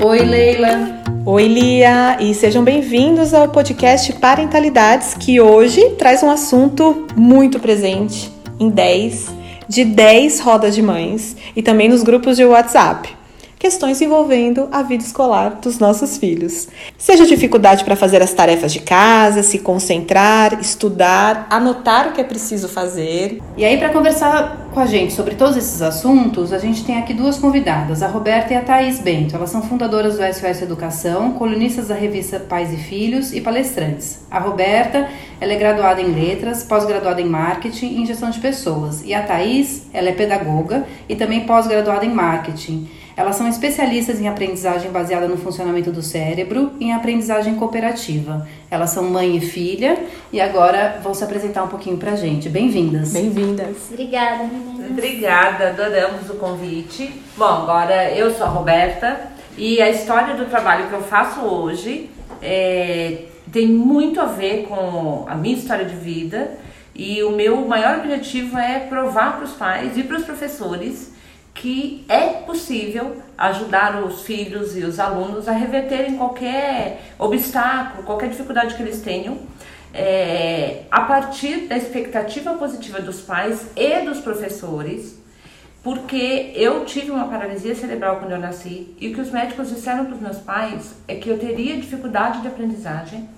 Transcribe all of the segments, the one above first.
Oi, Leila. Oi, Lia, e sejam bem-vindos ao podcast Parentalidades, que hoje traz um assunto muito presente em 10 de 10 rodas de mães e também nos grupos de WhatsApp questões envolvendo a vida escolar dos nossos filhos. Seja dificuldade para fazer as tarefas de casa, se concentrar, estudar, anotar o que é preciso fazer. E aí, para conversar com a gente sobre todos esses assuntos, a gente tem aqui duas convidadas, a Roberta e a Thaís Bento. Elas são fundadoras do SOS Educação, colunistas da revista Pais e Filhos e palestrantes. A Roberta, ela é graduada em letras, pós-graduada em marketing e gestão de pessoas. E a Thaís, ela é pedagoga e também pós-graduada em marketing. Elas são especialistas em aprendizagem baseada no funcionamento do cérebro e em aprendizagem cooperativa. Elas são mãe e filha e agora vão se apresentar um pouquinho pra gente. Bem-vindas. Bem-vindas. Obrigada, meninas. Obrigada, adoramos o convite. Bom, agora eu sou a Roberta e a história do trabalho que eu faço hoje é, tem muito a ver com a minha história de vida e o meu maior objetivo é provar para os pais e para os professores que é possível ajudar os filhos e os alunos a reverterem qualquer obstáculo, qualquer dificuldade que eles tenham, é, a partir da expectativa positiva dos pais e dos professores, porque eu tive uma paralisia cerebral quando eu nasci e o que os médicos disseram para os meus pais é que eu teria dificuldade de aprendizagem,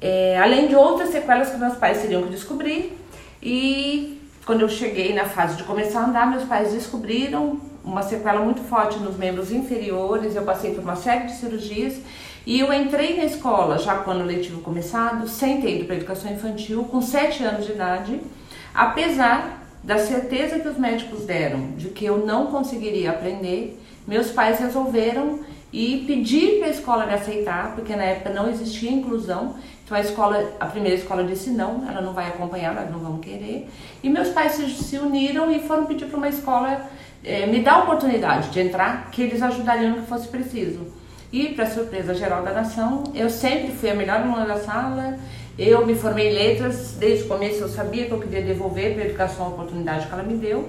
é, além de outras sequelas que meus pais teriam que descobrir e quando eu cheguei na fase de começar a andar, meus pais descobriram uma sequela muito forte nos membros inferiores. Eu passei por uma série de cirurgias e eu entrei na escola já com o letivo começado, sem ter ido para educação infantil, com 7 anos de idade, apesar da certeza que os médicos deram de que eu não conseguiria aprender, meus pais resolveram e pedir para a escola me aceitar, porque na época não existia inclusão. Então a escola, a primeira escola disse não, ela não vai acompanhar, nós não vamos querer. E meus pais se, uniram e foram pedir para uma escola é, me dar a oportunidade de entrar, que eles ajudariam no que fosse preciso. E para surpresa geral da nação, eu sempre fui a melhor aluna da sala. Eu me formei em letras, desde o começo eu sabia que eu queria devolver para a educação a oportunidade que ela me deu.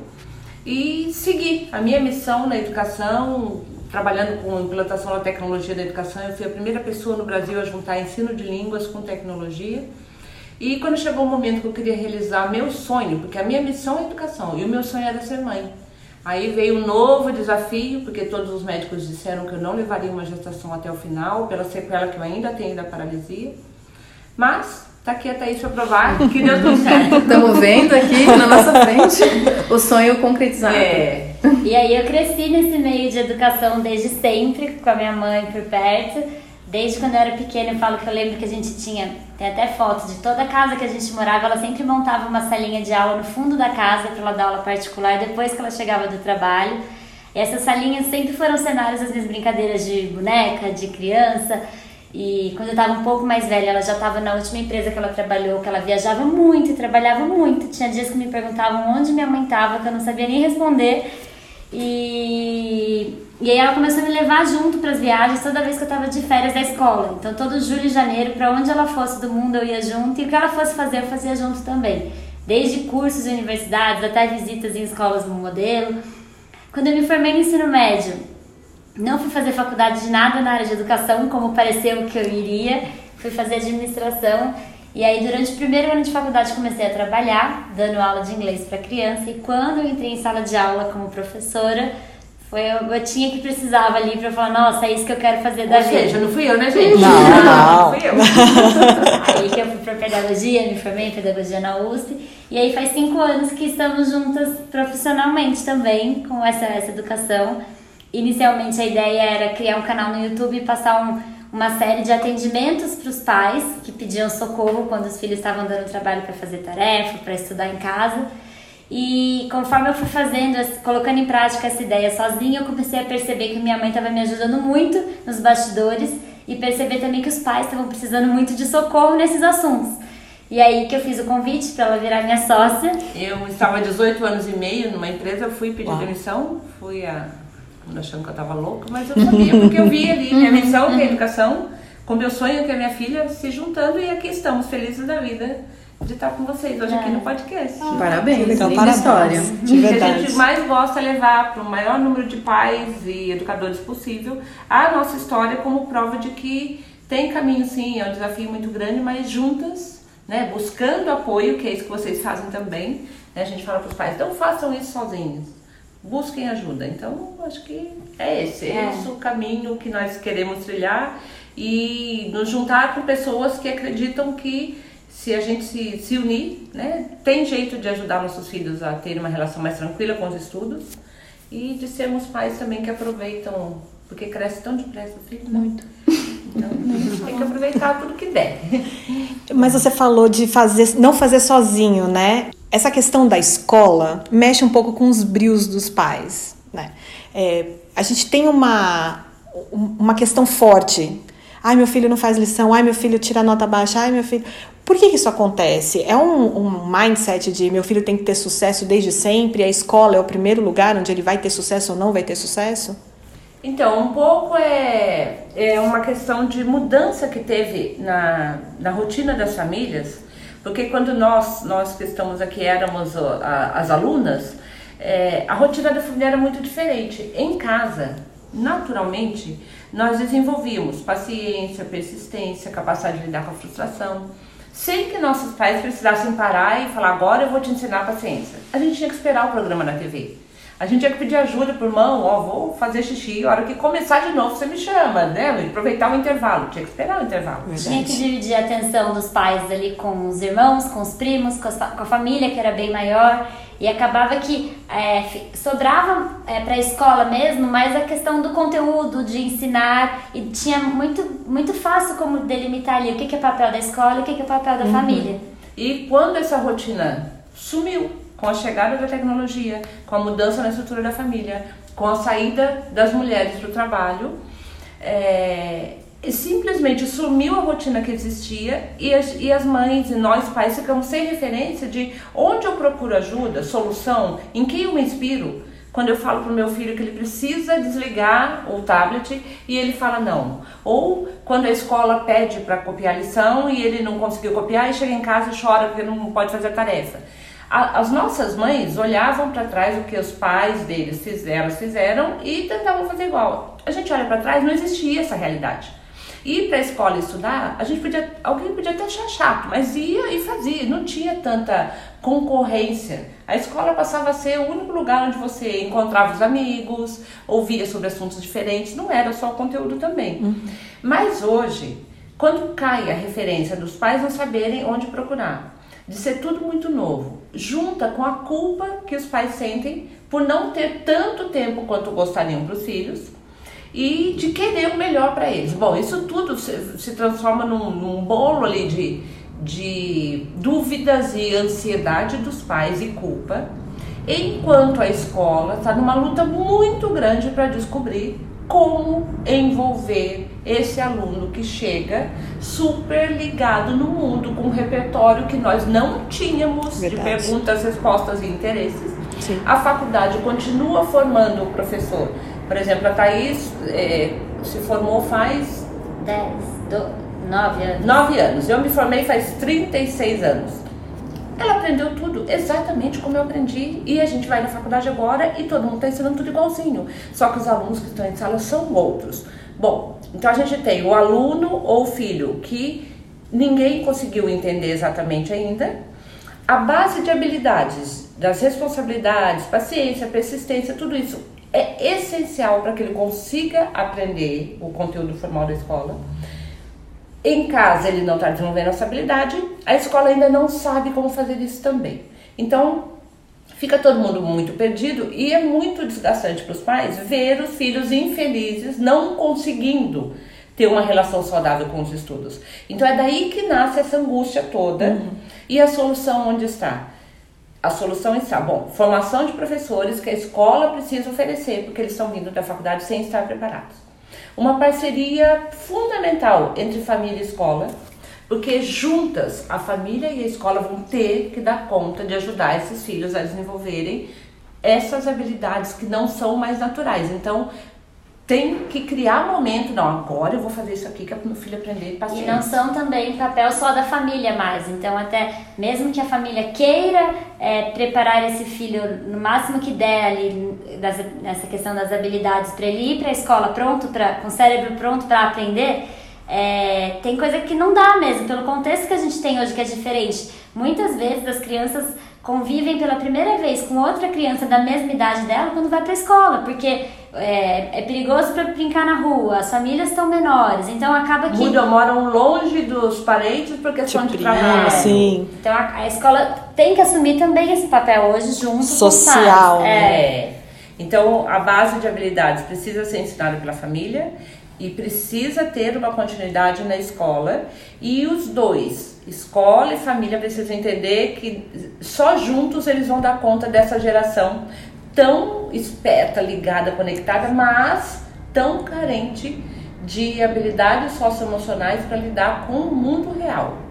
E segui a minha missão na educação, trabalhando com implantação da tecnologia da educação, eu fui a primeira pessoa no Brasil a juntar ensino de línguas com tecnologia. E quando chegou o momento que eu queria realizar meu sonho, porque a minha missão é educação e o meu sonho era ser mãe. Aí veio um novo desafio, porque todos os médicos disseram que eu não levaria uma gestação até o final, pela sequela que eu ainda tenho da paralisia. Mas tá aqui a Thaís para provar que deu tudo certo. Estamos vendo aqui na nossa frente o sonho concretizado. É. E aí eu cresci nesse meio de educação desde sempre, com a minha mãe por perto. Desde quando eu era pequena, eu falo que eu lembro que a gente tinha, tem até fotos de toda a casa que a gente morava, ela sempre montava uma salinha de aula no fundo da casa para ela dar aula particular depois que ela chegava do trabalho. E essas salinhas sempre foram cenários das minhas brincadeiras de boneca, de criança. E quando eu estava um pouco mais velha, ela já estava na última empresa que ela trabalhou, que ela viajava muito e trabalhava muito. Tinha dias que me perguntavam onde minha mãe estava, que eu não sabia nem responder. E, e aí ela começou a me levar junto para as viagens toda vez que eu estava de férias da escola. Então todo julho e janeiro, para onde ela fosse do mundo, eu ia junto. E o que ela fosse fazer, eu fazia junto também. Desde cursos de universidades até visitas em escolas no modelo. Quando eu me formei no ensino médio, não fui fazer faculdade de nada na área de educação, como pareceu que eu iria. Fui fazer administração e aí, durante o primeiro ano de faculdade, comecei a trabalhar, dando aula de inglês para criança. E quando eu entrei em sala de aula como professora, foi a gotinha que precisava ali para falar: nossa, é isso que eu quero fazer da Ou vida. seja, não fui eu, né, gente? Não, não. fui eu. Aí que eu fui para pedagogia, me formei em pedagogia na USP. E aí, faz cinco anos que estamos juntas profissionalmente também com essa, essa educação. Inicialmente, a ideia era criar um canal no YouTube e passar um uma série de atendimentos para os pais que pediam socorro quando os filhos estavam dando trabalho para fazer tarefa, para estudar em casa. E conforme eu fui fazendo, colocando em prática essa ideia sozinha, eu comecei a perceber que minha mãe estava me ajudando muito nos bastidores e perceber também que os pais estavam precisando muito de socorro nesses assuntos. E aí que eu fiz o convite para ela virar minha sócia. Eu estava há 18 anos e meio numa empresa, fui pedir Uau. demissão, fui a achando que eu tava louca, mas eu sabia, porque eu vi ali minha missão, que é a educação, com meu sonho, que é minha filha, se juntando, e aqui estamos, felizes da vida de estar com vocês hoje aqui no podcast. Parabéns, legal, linda parabéns. história. De que a verdade. gente mais gosta é levar para o maior número de pais e educadores possível a nossa história como prova de que tem caminho sim, é um desafio muito grande, mas juntas, né, buscando apoio, que é isso que vocês fazem também. né, a gente fala para os pais, não façam isso sozinhos, busquem ajuda. Então, acho que é esse, é É. esse o caminho que nós queremos trilhar e nos juntar com pessoas que acreditam que se a gente se, se unir, né, tem jeito de ajudar nossos filhos a ter uma relação mais tranquila com os estudos e de sermos pais também que aproveitam, porque cresce tão depressa o filho. né? Muito. Então, a gente tem que aproveitar tudo que der. Mas você falou de fazer, não fazer sozinho, né? Essa questão da escola mexe um pouco com os brios dos pais, né? É, a gente tem uma, uma questão forte. Ai, meu filho não faz lição. Ai, meu filho tira nota baixa. Ai, meu filho... Por que que isso acontece? É um, um mindset de meu filho tem que ter sucesso desde sempre, a escola é o primeiro lugar onde ele vai ter sucesso ou não vai ter sucesso? Então, um pouco é, é uma questão de mudança que teve na, na rotina das famílias, porque quando nós, nós que estamos aqui éramos a- as alunas, é, a rotina da família era muito diferente. Em casa, naturalmente, nós desenvolvíamos paciência, persistência, capacidade de lidar com a frustração, sem que nossos pais precisassem parar e falar, agora eu vou te ensinar paciência. A gente tinha que esperar o programa na TV. A gente tinha que pedir ajuda pro irmão, ó, vou fazer xixi, a hora que começar de novo você me chama, né? Aproveitar o intervalo, tinha que esperar o intervalo. Tinha que dividir a atenção dos pais ali com os irmãos, com os primos, com a, fa- com a família que era bem maior. E acabava que é, sobrava é, para a escola mesmo, mas a questão do conteúdo, de ensinar. E tinha muito, muito fácil como delimitar ali o que, que é papel da escola e o que, que é papel da família. E quando essa rotina sumiu, com a chegada da tecnologia, com a mudança na estrutura da família, com a saída das mulheres do trabalho, é, simplesmente sumiu a rotina que existia e as, e as mães e nós pais ficamos sem referência de onde eu procuro ajuda, solução, em quem eu me inspiro. Quando eu falo pro meu filho que ele precisa desligar o tablet e ele fala não. Ou quando a escola pede para copiar a lição e ele não conseguiu copiar e chega em casa e chora porque não pode fazer a tarefa. A- As nossas mães olhavam para trás o que os pais deles fizeram, fizeram e tentavam fazer igual. A gente olha para trás, não existia essa realidade. Ir para a escola estudar, a gente podia, alguém podia até achar chato, mas ia e fazia, não tinha tanta concorrência. A escola passava a ser o único lugar onde você encontrava os amigos, ouvia sobre assuntos diferentes, não era só o conteúdo também. Mas hoje, quando cai a referência dos pais não saberem onde procurar, de ser tudo muito novo, junta com a culpa que os pais sentem por não ter tanto tempo quanto gostariam para os filhos e de querer o melhor para eles. Bom, isso tudo se, se transforma num, num bolo ali de, de dúvidas e ansiedade dos pais e culpa, enquanto a escola está numa luta muito grande para descobrir como envolver esse aluno que chega super ligado no mundo com um repertório que nós não tínhamos de Verdade. perguntas, respostas e interesses. Sim. A faculdade continua formando o professor. Por exemplo, a Thaís eh, se formou faz 10, do, 9 anos. nove anos. Eu me formei faz 36 anos. Ela aprendeu tudo exatamente como eu aprendi. E a gente vai na faculdade agora e todo mundo está ensinando tudo igualzinho. Só que os alunos que estão em sala são outros. Bom, então a gente tem o aluno ou o filho que ninguém conseguiu entender exatamente ainda. A base de habilidades, das responsabilidades, paciência, persistência, tudo isso é essencial para que ele consiga aprender o conteúdo formal da escola. Em casa ele não está desenvolvendo essa habilidade, a escola ainda não sabe como fazer isso também. Então fica todo mundo muito perdido e é muito desgastante para os pais ver os filhos infelizes não conseguindo ter uma relação saudável com os estudos. Então é daí que nasce essa angústia toda e a solução onde está? A solução está, bom, formação de professores que a escola precisa oferecer, porque eles estão vindo da faculdade sem estar preparados. Uma parceria fundamental entre família e escola, porque juntas a família e a escola vão ter que dar conta de ajudar esses filhos a desenvolverem essas habilidades que não são mais naturais. Então, tem que criar momento, não, agora eu vou fazer isso aqui que é para meu filho aprender paciência. E não são também papel só da família mais. Então, até mesmo que a família queira é, preparar esse filho no máximo que der ali das, nessa questão das habilidades para ele ir para a escola pronto, pra, com o cérebro pronto para aprender, é, tem coisa que não dá mesmo, pelo contexto que a gente tem hoje que é diferente. Muitas vezes as crianças convivem pela primeira vez com outra criança da mesma idade dela quando vai para a escola, porque é, é perigoso para brincar na rua, as famílias estão menores, então acaba que. Mudam, moram longe dos parentes por questão de, de trabalho. Sim. Então a, a, escola tem que assumir também esse papel hoje junto Social, com os é. é. Então a base de habilidades precisa ser ensinada pela família e precisa ter uma continuidade na escola e os dois, escola e família, precisam entender que só juntos eles vão dar conta dessa geração tão esperta, ligada, conectada, mas tão carente de habilidades socioemocionais para lidar com o mundo real.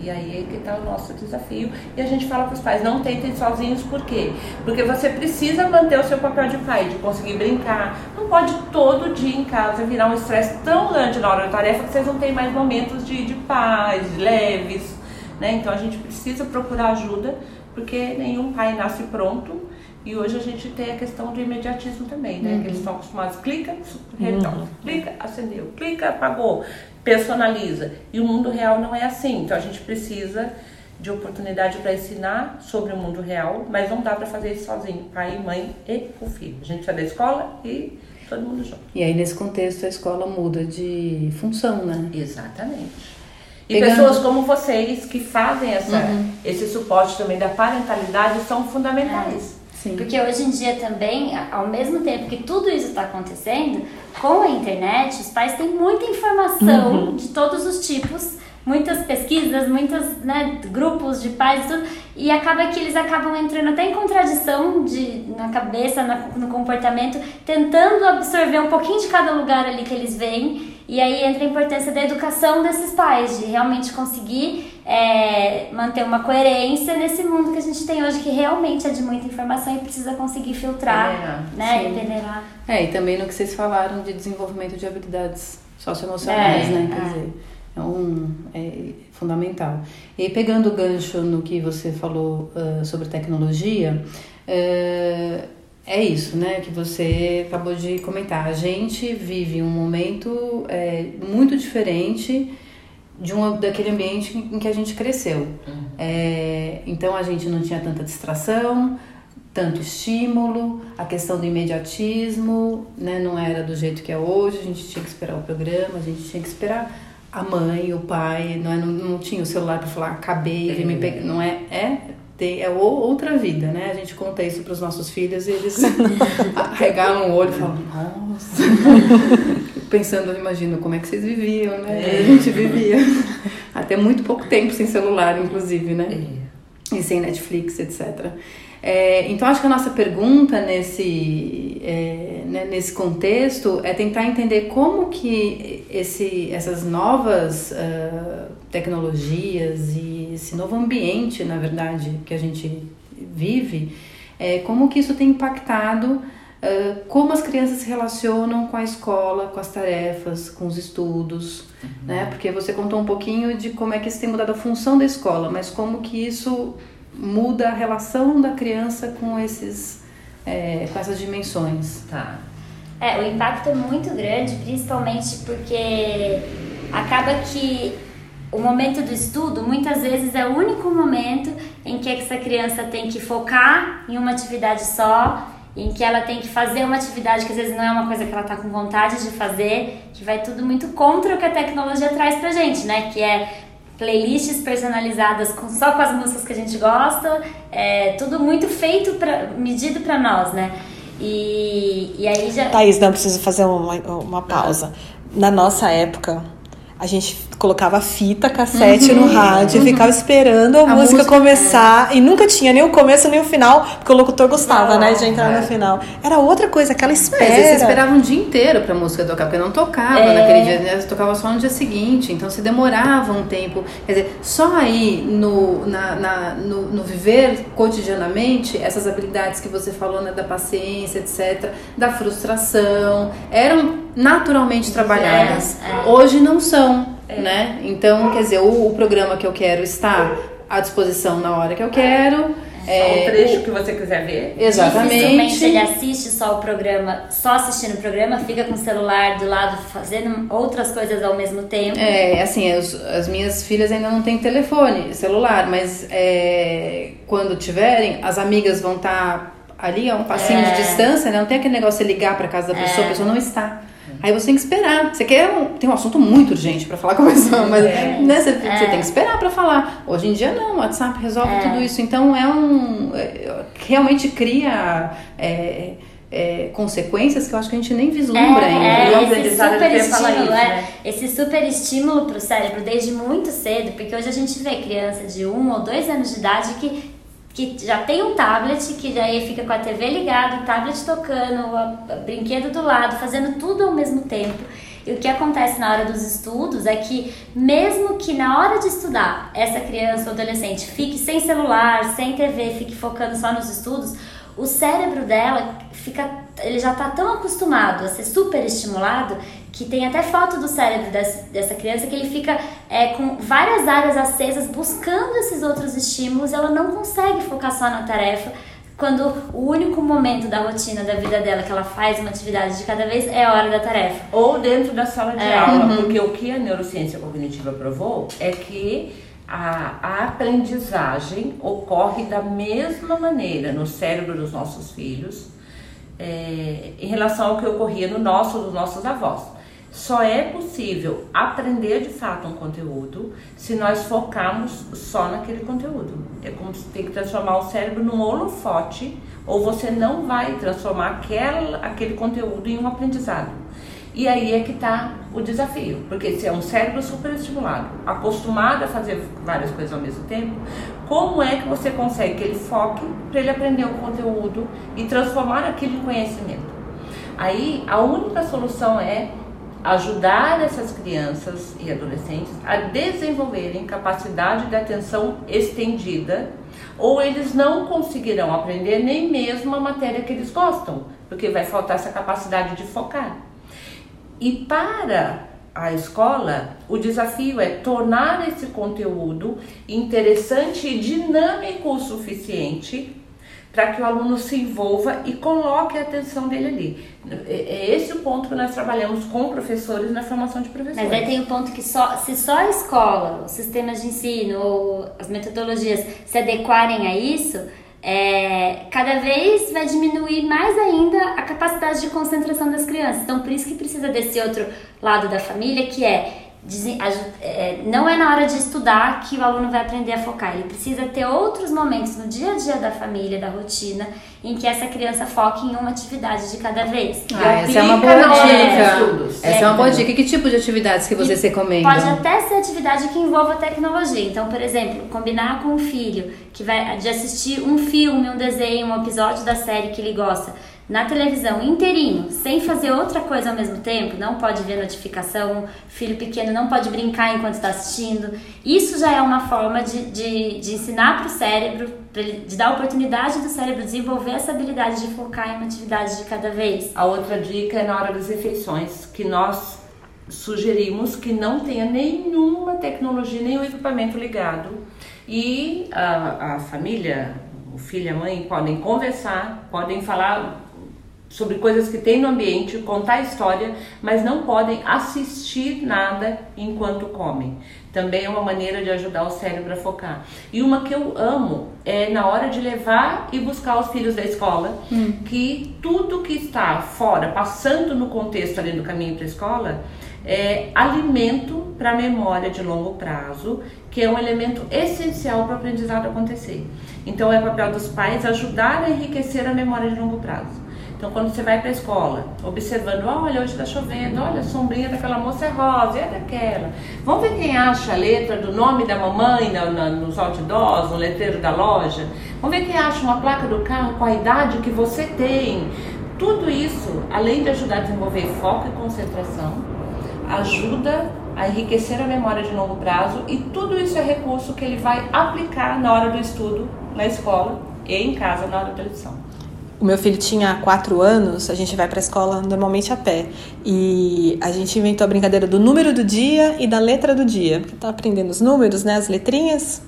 E aí é que está o nosso desafio. E a gente fala para os pais, não tentem sozinhos, por quê? Porque você precisa manter o seu papel de pai, de conseguir brincar. Não pode todo dia em casa virar um estresse tão grande na hora da tarefa que vocês não têm mais momentos de, de paz, leves. Né? Então a gente precisa procurar ajuda, porque nenhum pai nasce pronto. E hoje a gente tem a questão do imediatismo também, né? Uhum. Que eles estão acostumados, clica, retorna, uhum. clica, acendeu, clica, apagou personaliza. E o mundo real não é assim. Então a gente precisa de oportunidade para ensinar sobre o mundo real, mas não dá para fazer isso sozinho, pai, mãe e o filho. A gente sai da escola e todo mundo junto. E aí nesse contexto a escola muda de função, né? Exatamente. E Pegando... pessoas como vocês que fazem essa, uhum. esse suporte também da parentalidade são fundamentais. É. Sim. Porque hoje em dia também, ao mesmo tempo que tudo isso está acontecendo, com a internet, os pais têm muita informação uhum. de todos os tipos, muitas pesquisas, muitos né, grupos de pais e tudo, e acaba que eles acabam entrando até em contradição de, na cabeça, na, no comportamento, tentando absorver um pouquinho de cada lugar ali que eles veem e aí entra a importância da educação desses pais, de realmente conseguir é, manter uma coerência nesse mundo que a gente tem hoje, que realmente é de muita informação e precisa conseguir filtrar, peneirar. né? E peneirar. É, e também no que vocês falaram de desenvolvimento de habilidades socioemocionais, é, né? Quer é. dizer, é, um, é fundamental. E pegando o gancho no que você falou uh, sobre tecnologia, uh, é isso, né, que você acabou de comentar. A gente vive um momento é, muito diferente de um, daquele ambiente em que a gente cresceu. Uhum. É, então a gente não tinha tanta distração, tanto estímulo, a questão do imediatismo, né, não era do jeito que é hoje, a gente tinha que esperar o programa, a gente tinha que esperar a mãe, o pai, não, é, não, não tinha o celular para falar, acabei, é. me pegar, não é, é tem, é outra vida, né? A gente conta isso para os nossos filhos e eles regalam o olho e falam, nossa. Pensando, imagino, como é que vocês viviam, né? É. A gente vivia. Até muito pouco tempo sem celular, inclusive, né? É. E sem Netflix, etc. É, então, acho que a nossa pergunta nesse, é, né, nesse contexto é tentar entender como que esse, essas novas uh, tecnologias e esse novo ambiente, na verdade, que a gente vive, é, como que isso tem impactado uh, como as crianças se relacionam com a escola, com as tarefas, com os estudos, uhum. né? Porque você contou um pouquinho de como é que isso tem mudado a função da escola, mas como que isso muda a relação da criança com esses é, com essas dimensões. Tá. É, o impacto é muito grande, principalmente porque acaba que o momento do estudo muitas vezes é o único momento em que essa criança tem que focar em uma atividade só, em que ela tem que fazer uma atividade que às vezes não é uma coisa que ela está com vontade de fazer, que vai tudo muito contra o que a tecnologia traz pra gente, né? Que é playlists personalizadas com, só com as músicas que a gente gosta, é tudo muito feito, pra, medido para nós, né? E, e aí já. Thaís, não preciso fazer uma, uma pausa. Na nossa época, a gente colocava fita, cassete Uhum. no rádio, ficava esperando a, A música, música, começar. E nunca tinha nem o começo nem o final, porque o locutor gostava, Não, né, de entrar é. no final. Era outra coisa, aquela É, espera. você esperava um dia inteiro pra música tocar, porque não tocava É. naquele dia, né? tocava só no dia seguinte, então se demorava um tempo. Quer dizer, só aí no, na, na- no, no viver cotidianamente, essas habilidades que você falou, né, da paciência, etc., da frustração, eram naturalmente trabalhadas. é. Hoje não são, né? Então, quer dizer, o, o programa que eu quero está à disposição na hora que eu quero. Só é, o trecho que você quiser ver. Exatamente. Dificilmente ele assiste só o programa, só assistindo o programa, fica com o celular do lado fazendo outras coisas ao mesmo tempo. É, assim, as, as minhas filhas ainda não têm telefone, celular, mas é, quando tiverem, as amigas vão estar ali a um passinho É. de distância, né? Não tem aquele negócio de ligar pra casa da pessoa, a pessoa não está. Aí você tem que esperar. Você quer um, tem um assunto muito urgente pra falar com a pessoa, mas É. né, você, você tem que esperar pra falar. Hoje em dia não, o WhatsApp resolve tudo isso. Então é um é, realmente cria é, é, consequências que eu acho que a gente nem vislumbra ainda. É, esse super estímulo, isso, é, né? esse super estímulo pro cérebro desde muito cedo, porque hoje a gente vê criança de um ou dois anos de idade que, que já tem um tablet, que já aí fica com a TV ligada, o tablet tocando, o brinquedo do lado, fazendo tudo ao mesmo tempo. E o que acontece na hora dos estudos é que, mesmo que na hora de estudar, essa criança ou adolescente fique sem celular, sem TV, fique focando só nos estudos, o cérebro dela fica, ele já está tão acostumado a ser super estimulado que tem até foto do cérebro dessa, criança que ele fica é, com várias áreas acesas buscando esses outros estímulos, ela não consegue focar só na tarefa. Quando o único momento da rotina da vida dela que ela faz uma atividade de cada vez é a hora da tarefa. Ou dentro da sala de É. aula, porque o que a neurociência cognitiva provou é que a, a aprendizagem ocorre da mesma maneira no cérebro dos nossos filhos é, em relação ao que ocorria no nosso, dos nossos avós. Só é possível aprender de fato um conteúdo se nós focarmos só naquele conteúdo. É como se tem que transformar o cérebro num holofote, ou você não vai transformar aquele conteúdo em um aprendizado. E aí é que está o desafio, porque se é um cérebro superestimulado, acostumado a fazer várias coisas ao mesmo tempo, como é que você consegue que ele foque para ele aprender o conteúdo e transformar aquilo em conhecimento? Aí a única solução é ajudar essas crianças e adolescentes a desenvolverem capacidade de atenção estendida, ou eles não conseguirão aprender nem mesmo a matéria que eles gostam, porque vai faltar essa capacidade de focar. E para a escola, o desafio é tornar esse conteúdo interessante e dinâmico o suficiente para que o aluno se envolva e coloque a atenção dele ali. É é esse o ponto que nós trabalhamos com professores na formação de professores. Mas aí tem o ponto que só, se só a escola, os sistemas de ensino ou as metodologias se adequarem a isso, é, cada vez vai diminuir mais ainda a capacidade de concentração das crianças. Então, por isso que precisa desse outro lado da família, que é, não é na hora de estudar que o aluno vai aprender a focar. Ele precisa ter outros momentos no dia a dia da família, da rotina, em que essa criança foque em uma atividade de cada vez. Ah, essa é uma boa dica. estudos. Essa é uma boa dica. Que tipo de atividades que vocês recomendam? Pode até ser atividade que envolva tecnologia. Então, por exemplo, combinar com o filho que vai de assistir um filme, um desenho, um episódio da série que ele gosta na televisão inteirinho, sem fazer outra coisa ao mesmo tempo, não pode ver notificação, filho pequeno não pode brincar enquanto está assistindo. Isso já é uma forma de, de, de ensinar para o cérebro, de dar oportunidade do cérebro desenvolver essa habilidade de focar em uma atividade de cada vez. A outra dica é na hora das refeições, que nós sugerimos que não tenha nenhuma tecnologia, nenhum equipamento ligado. E a, a família, o filho e a mãe podem conversar, podem falar sobre coisas que tem no ambiente, contar história, mas não podem assistir nada enquanto comem. Também é uma maneira de ajudar o cérebro a focar. E uma que eu amo é na hora de levar e buscar os filhos da escola, que tudo que está fora, passando no contexto ali do caminho para a escola, é alimento para a memória de longo prazo, que é um elemento essencial para o aprendizado acontecer. Então é papel dos pais ajudar a enriquecer a memória de longo prazo. Então, quando você vai para a escola, observando, olha, hoje está chovendo, olha, a sombrinha daquela moça é rosa, é daquela. Vamos ver quem acha a letra do nome da mamãe na, na, nos outdoors, no letreiro da loja. Vamos ver quem acha uma placa do carro com a idade que você tem. Tudo isso, além de ajudar a desenvolver foco e concentração, ajuda a enriquecer a memória de longo prazo e tudo isso é recurso que ele vai aplicar na hora do estudo, na escola e em casa na hora da lição. O meu filho tinha quatro anos, a gente vai para a escola normalmente a pé. E a gente inventou a brincadeira do número do dia e da letra do dia. Porque tá aprendendo os números, né? As letrinhas,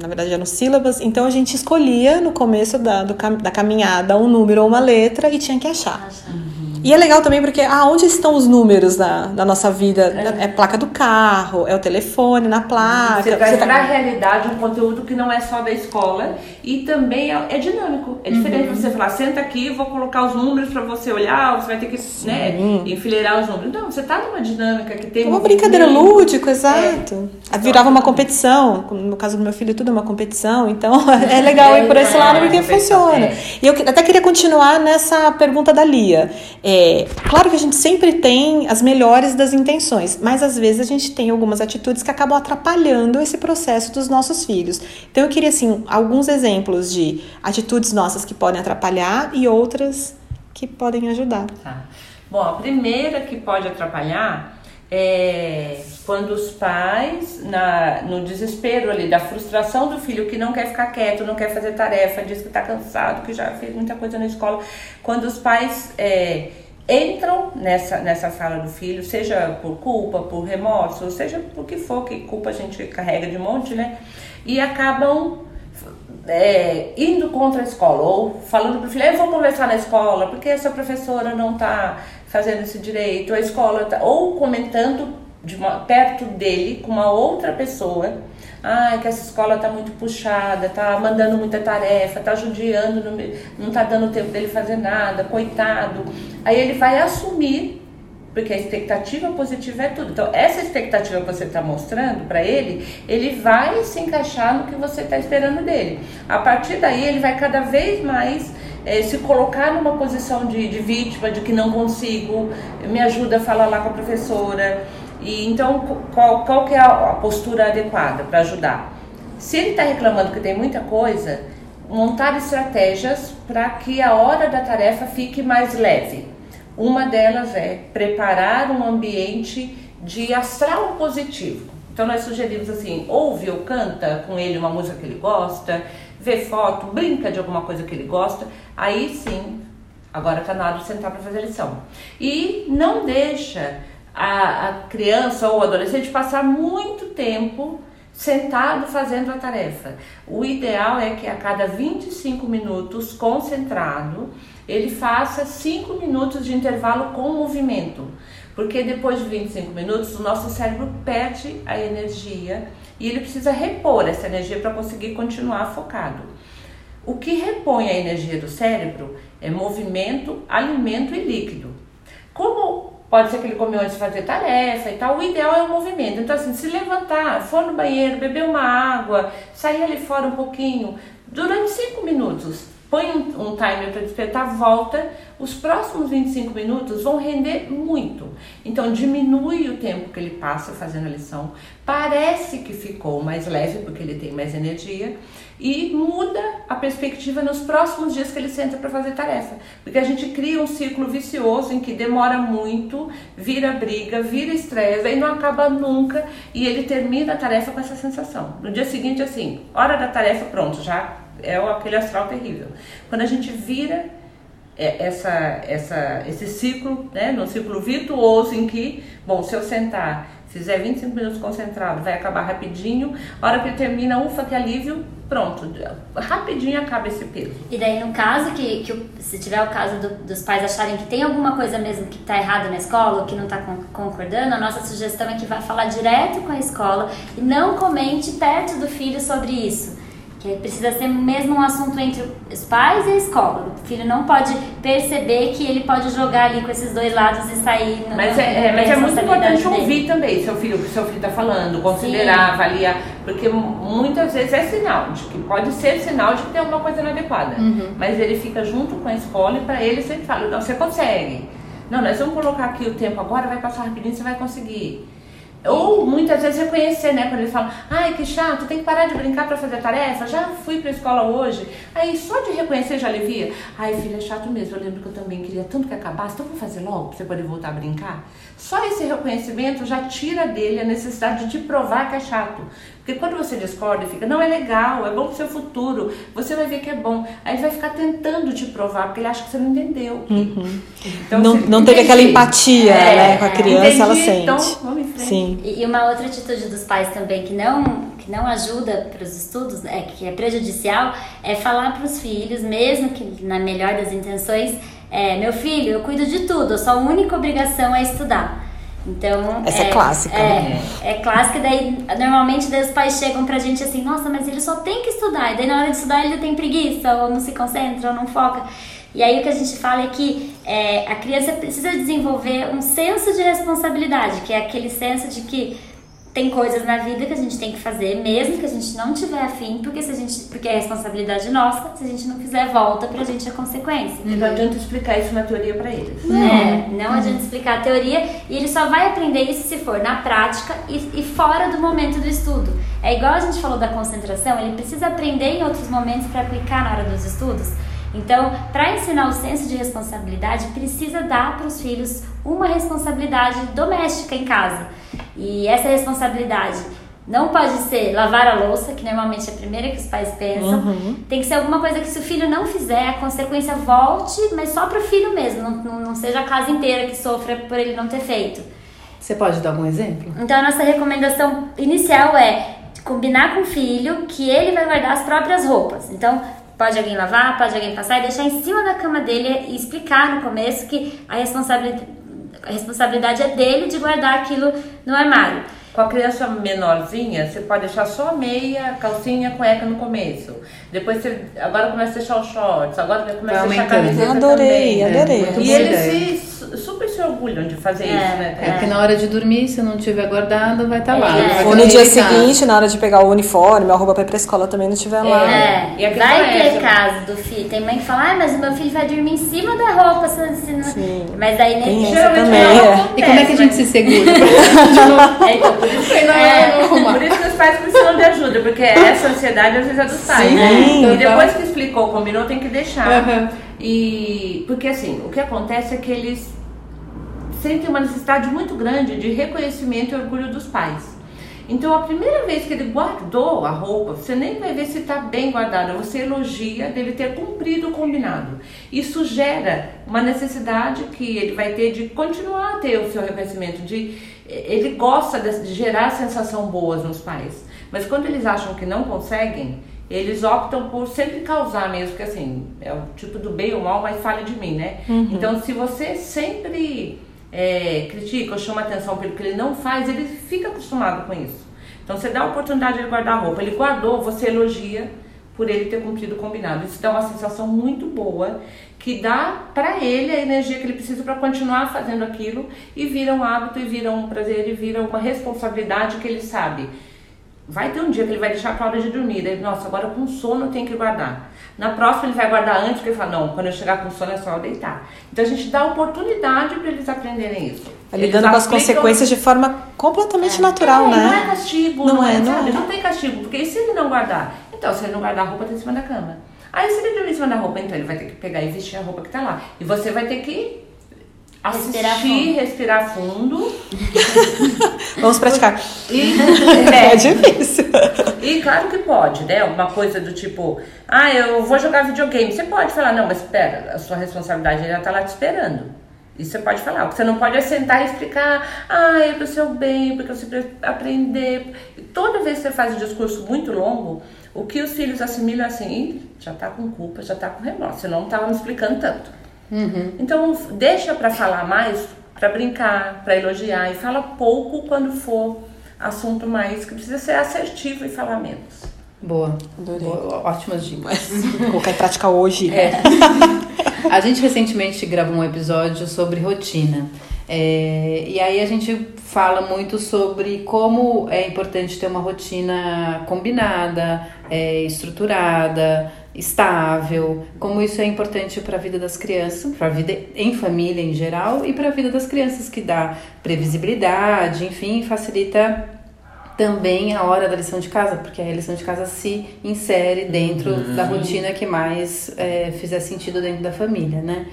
na verdade eram sílabas. Então a gente escolhia no começo da, do, da caminhada um número ou uma letra e tinha que achar. E é legal também porque, ah, onde estão os números da, da nossa vida? É. é placa do carro, é o telefone na placa. Você vai tá... para a realidade um conteúdo que não é só da escola e também é, é dinâmico. É diferente uhum. você falar, senta aqui, vou colocar os números para você olhar, você vai ter que né, enfileirar os números. Não, você tá numa dinâmica que tem. Uma brincadeira lúdica, exato. É. Virava uma competição. No caso do meu filho, tudo é uma competição. Então é legal é, ir por esse é, lado porque funciona. E eu até queria continuar nessa pergunta da Lia. É, é, claro que a gente sempre tem as melhores das intenções, mas às vezes a gente tem algumas atitudes que acabam atrapalhando esse processo dos nossos filhos. Então eu queria assim alguns exemplos de atitudes nossas que podem atrapalhar e outras que podem ajudar. Tá. Bom, a primeira que pode atrapalhar é quando os pais, na, no desespero ali, da frustração do filho que não quer ficar quieto, não quer fazer tarefa, diz que está cansado, que já fez muita coisa na escola, quando os pais é, entram nessa, nessa fala do filho, seja por culpa, por remorso, seja por que for, que culpa a gente carrega de monte, né? E acabam é, indo contra a escola, ou falando pro filho, eu vou conversar na escola, porque essa professora não tá fazendo esse direito, a escola tá, ou comentando de uma, perto dele com uma outra pessoa ah, que essa escola tá muito puxada, tá mandando muita tarefa, tá judiando, não, não tá dando tempo dele fazer nada, coitado. Aí ele vai assumir, porque a expectativa positiva é tudo. Então, essa expectativa que você está mostrando para ele, ele vai se encaixar no que você está esperando dele. A partir daí, ele vai cada vez mais é, se colocar numa posição de, de vítima, de que não consigo, me ajuda a falar lá com a professora. E então, qual, qual que é a, postura adequada para ajudar? Se ele está reclamando que tem muita coisa, montar estratégias para que a hora da tarefa fique mais leve. Uma delas é preparar um ambiente de astral positivo. Então nós sugerimos assim, ouve ou canta com ele uma música que ele gosta, vê foto, brinca de alguma coisa que ele gosta, aí sim, agora está na hora de sentar para fazer a lição. E não deixa a, a criança ou o adolescente passar muito tempo sentado fazendo a tarefa. O ideal é que a cada 25 minutos, concentrado, ele faça 5 minutos de intervalo com movimento. Porque depois de 25 minutos, o nosso cérebro perde a energia e ele precisa repor essa energia para conseguir continuar focado. O que repõe a energia do cérebro é movimento, alimento e líquido. Como Pode ser que ele comeu antes de fazer tarefa e tal. O ideal é o movimento. Então, assim, se levantar, for no banheiro, beber uma água, sair ali fora um pouquinho, durante 5 minutos, põe um, um timer para despertar, volta. Os próximos 25 minutos vão render muito. Então, diminui o tempo que ele passa fazendo a lição. Parece que ficou mais leve, porque ele tem mais energia e muda a perspectiva nos próximos dias que ele senta para fazer tarefa. Porque a gente cria um ciclo vicioso em que demora muito, vira briga, vira estresse, aí não acaba nunca e ele termina a tarefa com essa sensação. No dia seguinte, assim, hora da tarefa, pronto, já é aquele astral terrível. Quando a gente vira é, essa, essa, esse ciclo, né, no ciclo virtuoso em que, bom, se eu sentar, fizer 25 minutos concentrado, vai acabar rapidinho, a hora que ele termina, ufa, que alívio, pronto, rapidinho acaba esse peso. E daí, no caso que, que se tiver o caso do, dos pais acharem que tem alguma coisa mesmo que está errado na escola, ou que não está concordando, a nossa sugestão é que vá falar direto com a escola e não comente perto do filho sobre isso. Que precisa ser mesmo um assunto entre os pais e a escola. O filho não pode perceber que ele pode jogar ali com esses dois lados e sair. Mas, é, é, mas é muito importante ouvir também seu filho, o que seu filho está falando, considerar, Sim. avaliar, porque muitas vezes é sinal de que pode ser sinal de que tem alguma coisa inadequada. Uhum. Mas ele fica junto com a escola e para ele sempre fala, não, você consegue. Não, nós vamos colocar aqui o tempo agora, vai passar rapidinho, você vai conseguir. Ou muitas vezes reconhecer, né? Quando eles falam, ai que chato, tem que parar de brincar para fazer tarefa, já fui para a escola hoje. Aí só de reconhecer já alivia. Ai, filha, é chato mesmo. Eu lembro que eu também queria tanto que acabasse, então vou fazer logo para você poder voltar a brincar. Só esse reconhecimento já tira dele a necessidade de provar que é chato. Porque quando você discorda e fica, não é legal, é bom pro seu futuro, você vai ver que é bom. Aí ele vai ficar tentando te provar, porque ele acha que você não entendeu. Uhum. Então, não, não teve aquela empatia é, né, com a criança, entendi, ela sente. Então, vamos em frente. Sim. E, e uma outra atitude dos pais também que não que não ajuda para os estudos, é, que é prejudicial, é falar para os filhos, mesmo que na melhor das intenções, é, meu filho, eu cuido de tudo, a sua única obrigação é estudar. Então, Essa é, é clássica. É, né? é clássica, daí normalmente daí os pais chegam pra gente assim, nossa, mas ele só tem que estudar. E daí na hora de estudar ele tem preguiça, ou não se concentra, ou não foca. E aí o que a gente fala é que é, a criança precisa desenvolver um senso de responsabilidade, que é aquele senso de que tem coisas na vida que a gente tem que fazer, mesmo que a gente não tiver afim, porque se a gente, porque é responsabilidade nossa, se a gente não fizer, volta pra gente a consequência. Não adianta explicar isso na teoria para eles. Não, é, não adianta explicar a teoria e ele só vai aprender isso se for na prática e, e fora do momento do estudo. É igual a gente falou da concentração, ele precisa aprender em outros momentos para aplicar na hora dos estudos. Então, para ensinar o senso de responsabilidade, precisa dar para os filhos uma responsabilidade doméstica em casa. E essa responsabilidade não pode ser lavar a louça, que normalmente é a primeira que os pais pensam. Uhum. Tem que ser alguma coisa que se o filho não fizer, a consequência volte, mas só para o filho mesmo, não, não, não seja a casa inteira que sofra por ele não ter feito. Você pode dar algum exemplo? Então, a nossa recomendação inicial é combinar com o filho que ele vai guardar as próprias roupas. Então, pode alguém lavar, pode alguém passar e deixar em cima da cama dele e explicar no começo que a responsabilidade a responsabilidade é dele de guardar aquilo no armário. Com a criança menorzinha, você pode deixar só meia, calcinha, cueca no começo. Depois você. Agora começa a deixar os shorts, agora começa a deixar a camiseta. Adorei, também. adorei. É, e eles se super se orgulham de fazer é, isso, né? É, porque na hora de dormir, se não tiver guardado, vai estar tá lá. É. Ou no dia seguinte, na hora de pegar o uniforme, a roupa pra ir pra escola também não estiver lá. É, e vai ter caso do filho. Tem mãe que fala, ah, mas o meu filho vai dormir em cima da roupa. Se não... Sim. Mas aí nem geralmente é. E como é que a gente se segura? é, então, por isso que, é, por isso que pais precisam de ajuda, porque essa ansiedade às vezes é dos pais, né? Então, e depois que explicou, combinou, tem que deixar. Uhum. E porque assim, o que acontece é que eles sentem uma necessidade muito grande de reconhecimento e orgulho dos pais. Então, a primeira vez que ele guardou a roupa, você nem vai ver se está bem guardada, você elogia dele ter cumprido o combinado. Isso gera uma necessidade que ele vai ter de continuar a ter o seu reconhecimento, de ele gosta de gerar sensação boas nos pais. Mas quando eles acham que não conseguem, eles optam por sempre causar mesmo, que assim, é o tipo do bem ou mal, mas fale de mim, né? Uhum. Então, se você sempre é, critica ou chama atenção pelo que ele não faz, ele fica acostumado com isso. Então você dá a oportunidade de ele guardar a roupa. Ele guardou, você elogia por ele ter cumprido o combinado. Isso dá uma sensação muito boa que dá para ele a energia que ele precisa para continuar fazendo aquilo e vira um hábito e vira um prazer e vira uma responsabilidade que ele sabe. Vai ter um dia que ele vai deixar para hora de dormir. Ele, Nossa, agora com sono tem que guardar. Na próxima ele vai guardar antes, porque ele fala, não, quando eu chegar com sono é só eu deitar. Então a gente dá oportunidade para eles aprenderem isso. Tá lidando com as consequências de forma completamente é. natural, é, né? Não é castigo, não, não é, é? Não. não tem castigo, porque e se ele não guardar? Então, se ele não guardar a roupa, tá em cima da cama. Aí se ele dormir em cima da roupa, então ele vai ter que pegar e vestir a roupa que tá lá. E você vai ter que assistir, respirar fundo. Respirar fundo. Vamos praticar. E, é, é difícil. E claro que pode, né? Uma coisa do tipo, ah, eu vou jogar videogame. Você pode falar, não, mas espera, a sua responsabilidade já tá lá te esperando. Isso você pode falar. O que você não pode é sentar e explicar, ah, é pro seu bem, porque você precisa aprender. Toda vez que você faz um discurso muito longo, o que os filhos assimilam é assim, já tá com culpa, já tá com remorso, você não tava me explicando tanto. Uhum. Então, deixa para falar mais, para brincar, para elogiar, e fala pouco quando for assunto mais que precisa ser assertivo e falar menos. Boa. Adorei. Boa, ótimas dicas. Vou colocar em prática hoje. É. A gente recentemente gravou um episódio sobre rotina. É, e aí a gente fala muito sobre como é importante ter uma rotina combinada, é, estruturada, estável, como isso é importante para a vida das crianças, para a vida em família em geral e para a vida das crianças, que dá previsibilidade, enfim, facilita também a hora da lição de casa, porque a lição de casa se insere dentro da rotina que mais é, fizer sentido dentro da família, né?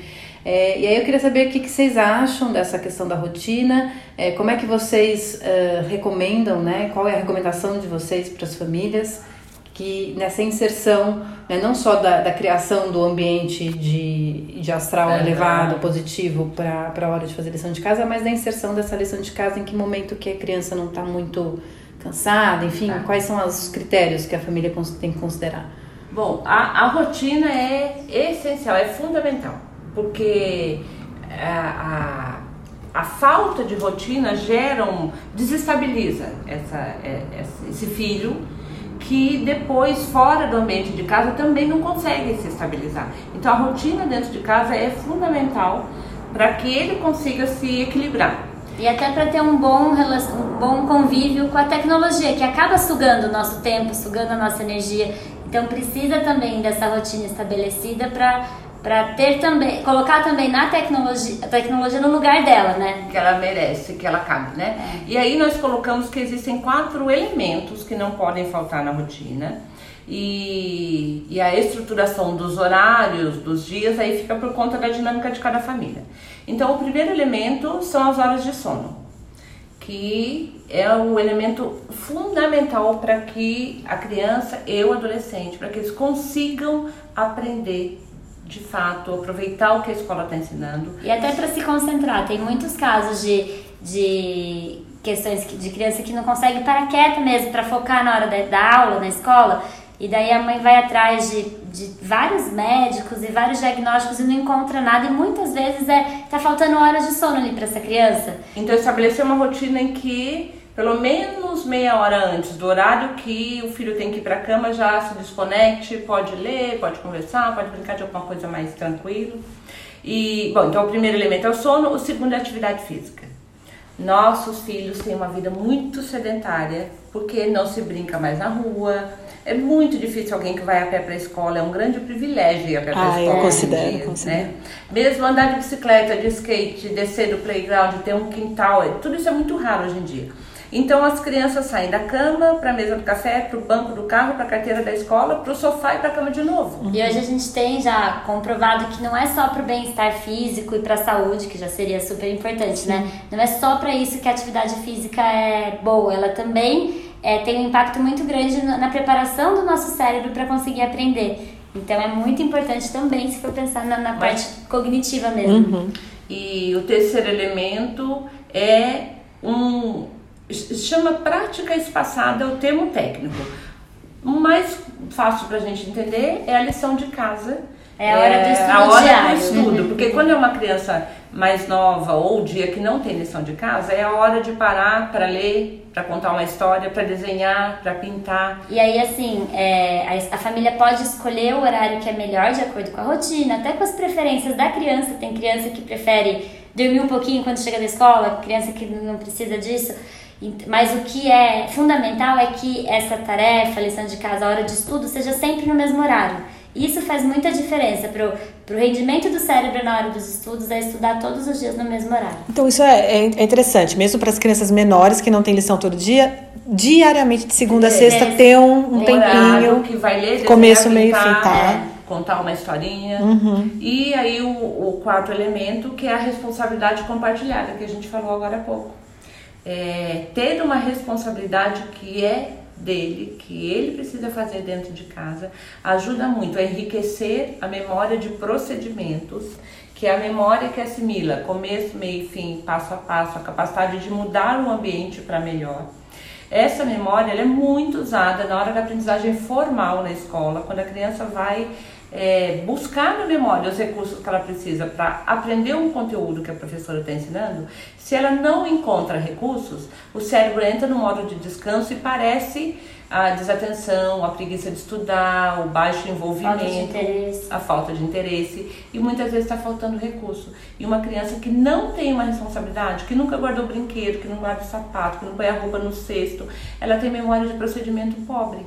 É, e aí eu queria saber o que, que vocês acham dessa questão da rotina, é, como é que vocês é, recomendam, né? Qual é a recomendação de vocês para as famílias que nessa inserção, né, não só da, da criação do ambiente de, de astral É. elevado, positivo para a hora de fazer lição de casa, mas da inserção dessa lição de casa em que momento que a criança não está muito cansada, enfim, Tá. quais são os critérios que a família tem que considerar? Bom, a, a rotina é essencial, é fundamental, porque a, a, a falta de rotina gera um, desestabiliza essa, é- esse filho que depois, fora do ambiente de casa, também não consegue se estabilizar. Então, a rotina dentro de casa é fundamental para que ele consiga se equilibrar. E até para ter um bom, um bom convívio com a tecnologia, que acaba sugando o nosso tempo, sugando a nossa energia. Então precisa também dessa rotina estabelecida para para ter também, colocar também na tecnologia, a tecnologia no lugar dela, né? que ela merece, que ela cabe, né? E aí nós colocamos que existem quatro elementos que não podem faltar na rotina. E, e a estruturação dos horários, dos dias, aí fica por conta da dinâmica de cada família. Então, o primeiro elemento são as horas de sono, que é o elemento fundamental para que a criança e o adolescente, para que eles consigam aprender de fato, aproveitar o que a escola está ensinando. E até para se concentrar, tem muitos casos de, de questões que- de criança que não consegue parar quieta mesmo para focar na hora da, da aula, na escola. E daí a mãe vai atrás de, de vários médicos e vários diagnósticos e não encontra nada. E muitas vezes é tá faltando horas de sono ali para essa criança. Então, estabelecer uma rotina em que, pelo menos meia hora antes do horário que o filho tem que ir para a cama, já se desconecte, pode ler, pode conversar, pode brincar de alguma coisa mais tranquilo. E, bom, então o primeiro elemento é o sono, o segundo é a atividade física. Nossos filhos têm uma vida muito sedentária, porque não se brinca mais na rua. É muito difícil alguém que vai a pé para a escola, é um grande privilégio ir a pé para a Ah, eu escola. em considero, dia, considero. Né? Mesmo andar de bicicleta, de skate, descer do playground, ter um quintal, é- tudo isso é muito raro hoje em dia. Então as crianças saem da cama para a mesa do café, para o banco do carro, para a carteira da escola, para o sofá e para a cama de novo. E hoje a gente tem já comprovado que não é só para o bem-estar físico e para a saúde, que já seria super importante, né? Não é só para isso que a atividade física é boa, ela também é, tem um impacto muito grande na, preparação do nosso cérebro para conseguir aprender. Então é muito importante também se for pensar na, na parte cognitiva mesmo. E o terceiro elemento é um. Chama prática espaçada, é o termo técnico. O mais fácil para a gente entender é a lição de casa. É a hora do estudo a hora diário. do estudo, porque quando é uma criança mais nova ou o dia que não tem lição de casa, é a hora de parar para ler, para contar uma história, para desenhar, para pintar. E aí, assim, é, a, a família pode escolher o horário que é melhor de acordo com a rotina, até com as preferências da criança. Tem criança que prefere dormir um pouquinho quando chega da escola, criança que não precisa disso. Mas o que é fundamental é que essa tarefa, lição de casa, a hora de estudo, seja sempre no mesmo horário. Isso faz muita diferença pro, pro rendimento do cérebro na hora dos estudos, é estudar todos os dias no mesmo horário. Então isso é, é- interessante, mesmo para as crianças menores que não têm lição todo dia, diariamente de segunda a sexta ter um, um tempinho. que vai ler, começo, meio e fim, tá? é, contar uma historinha. E aí o, o quarto elemento, que é a responsabilidade compartilhada, que a gente falou agora há pouco. É, ter uma responsabilidade que é dele, que ele precisa fazer dentro de casa, ajuda muito a enriquecer a memória de procedimentos, que é a memória que assimila começo, meio e fim, passo a passo, a capacidade de mudar o ambiente para melhor. Essa memória é muito usada na hora da aprendizagem formal na escola, quando a criança vai é, buscar na memória os recursos que ela precisa para aprender um conteúdo que a professora está ensinando, se ela não encontra recursos, o cérebro entra no modo de descanso e parece a desatenção, a preguiça de estudar, o baixo envolvimento, falta a falta de interesse e muitas vezes está faltando recurso. E uma criança que não tem uma responsabilidade, que nunca guardou brinquedo, que não guarda o sapato, que não põe a roupa no cesto, ela tem memória de procedimento pobre.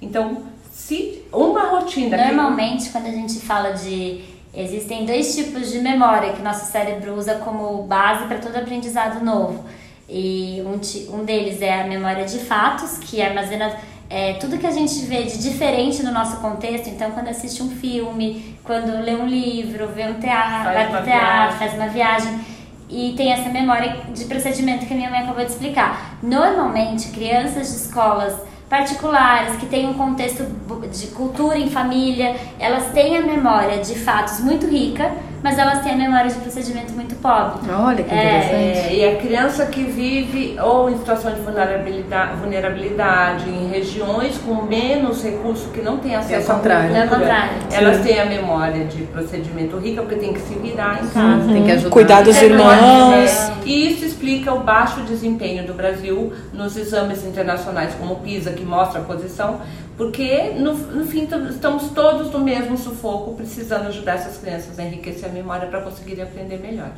Então, se uma rotina. Normalmente, que... quando a gente fala de. Existem dois tipos de memória que nosso cérebro usa como base para todo aprendizado novo. E um, um deles é a memória de fatos, que armazena é, tudo que a gente vê de diferente no nosso contexto. Então, quando assiste um filme, quando lê um livro, vê um teatro, faz vai pro teatro, viagem. faz uma viagem. E tem essa memória de procedimento que a minha mãe acabou de explicar. Normalmente, crianças de escolas particulares, que têm um contexto de cultura em família, elas têm a memória de fatos muito rica, mas elas têm a memória de procedimento muito pobre. Olha que interessante. É, e a criança que vive ou em situação de vulnerabilidade, vulnerabilidade em regiões com menos recursos, que não tem acesso é contrário. à cultura, é elas Sim. têm a memória de procedimento rica, porque tem que se virar em casa. Uhum. Tem que ajudar. Cuidar dos irmãos. E isso explica o baixo desempenho do Brasil nos exames internacionais como o PISA, que mostra a posição, porque no, no fim estamos todos no mesmo sufoco, precisando ajudar essas crianças a enriquecer a memória para conseguirem aprender melhor.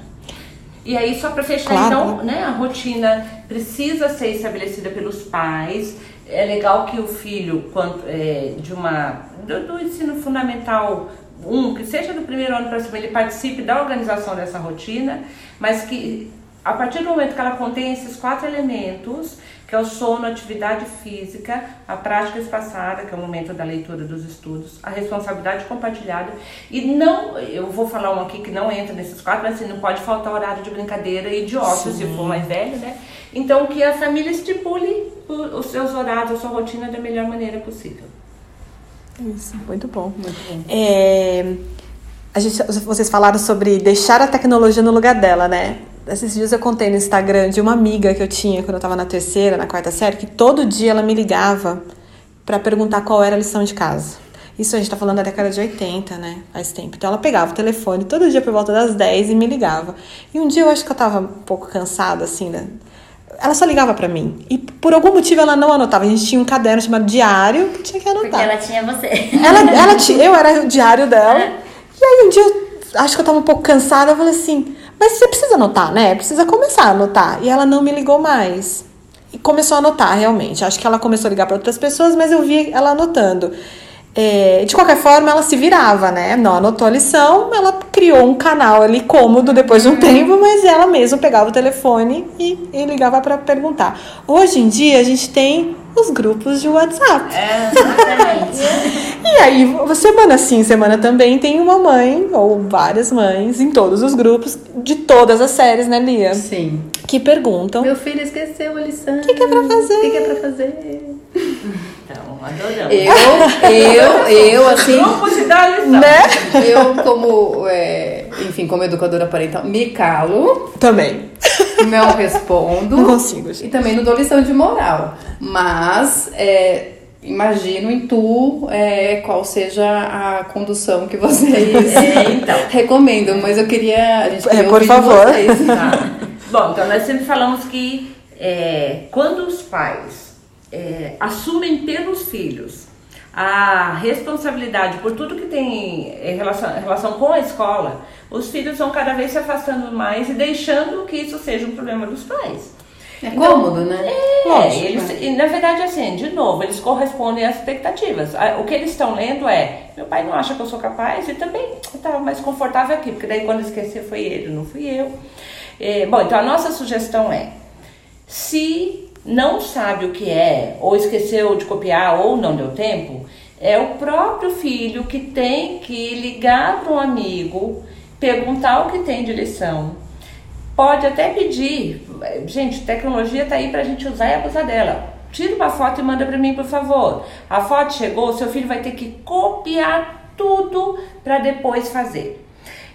E aí, só para fechar, claro. então, né, a rotina precisa ser estabelecida pelos pais. É legal que o filho, quanto, é, de uma, do, do ensino fundamental um, que seja do primeiro ano para cima, ele participe da organização dessa rotina, mas que a partir do momento que ela contém esses quatro elementos, que é o sono, a atividade física, a prática espaçada, que é o momento da leitura dos estudos, a responsabilidade compartilhada e não, eu vou falar um aqui que não entra nesses quatro, mas assim, não pode faltar horário de brincadeira e de ócio, Sim. se for mais velho, né? Então que a família estipule os seus horários, a sua rotina da melhor maneira possível. Isso, muito bom. Muito bom. É, a gente, vocês falaram sobre deixar a tecnologia no lugar dela, né? Esses dias eu contei no Instagram de uma amiga que eu tinha quando eu estava na terceira, na quarta série, que todo dia ela me ligava para perguntar qual era a lição de casa. Isso a gente tá falando da década de 80, né? Faz tempo. Então ela pegava o telefone todo dia por volta das 10 e me ligava. E um dia eu acho que eu tava um pouco cansada, assim, né? Ela só ligava para mim. E por algum motivo ela não anotava. A gente tinha um caderno chamado Diário que tinha que anotar. Porque ela tinha você. Ela, ela tinha, eu era o diário dela. É. E aí um dia eu acho que eu tava um pouco cansada, eu falei assim: mas você precisa anotar, né? Precisa começar a anotar. E ela não me ligou mais. E começou a anotar, realmente. Acho que ela começou a ligar para outras pessoas, mas eu vi ela anotando. É, de qualquer forma, ela se virava, né? Não anotou a lição, ela criou um canal ali cômodo depois de um tempo, mas ela mesma pegava o telefone e, e ligava para perguntar. Hoje em dia, a gente tem os grupos de WhatsApp. É, e aí, semana sim, semana também, tem uma mãe, ou várias mães, em todos os grupos, de todas as séries, né, Lia? Sim. Que perguntam. Meu filho esqueceu a lição. O que, que é pra fazer? O que, que é pra fazer? Adoramos. Eu, eu, eu, assim. Né? Eu, como, é, enfim, como educadora parental, me calo. Também. Não respondo. Não consigo, gente. E também não dou lição de moral. Mas é, imagino em tu é, qual seja a condução que vocês é, então. recomendam. Mas eu queria. A gente é, por favor. Tá. Bom, então nós sempre falamos que é, quando os pais é, assumem pelos filhos a responsabilidade por tudo que tem em relação, em relação com a escola, os filhos vão cada vez se afastando mais e deixando que isso seja um problema dos pais. É então, cômodo, né? É, eles, e, na verdade, assim, de novo, eles correspondem às expectativas. O que eles estão lendo é: meu pai não acha que eu sou capaz e também estava mais confortável aqui, porque daí quando esquecer foi ele, não fui eu. É, bom, então a nossa sugestão é: se não sabe o que é, ou esqueceu de copiar, ou não deu tempo, é o próprio filho que tem que ligar para um amigo, perguntar o que tem de lição. Pode até pedir, gente, tecnologia está aí para a gente usar e abusar dela. Tira uma foto e manda para mim, por favor. A foto chegou, seu filho vai ter que copiar tudo para depois fazer.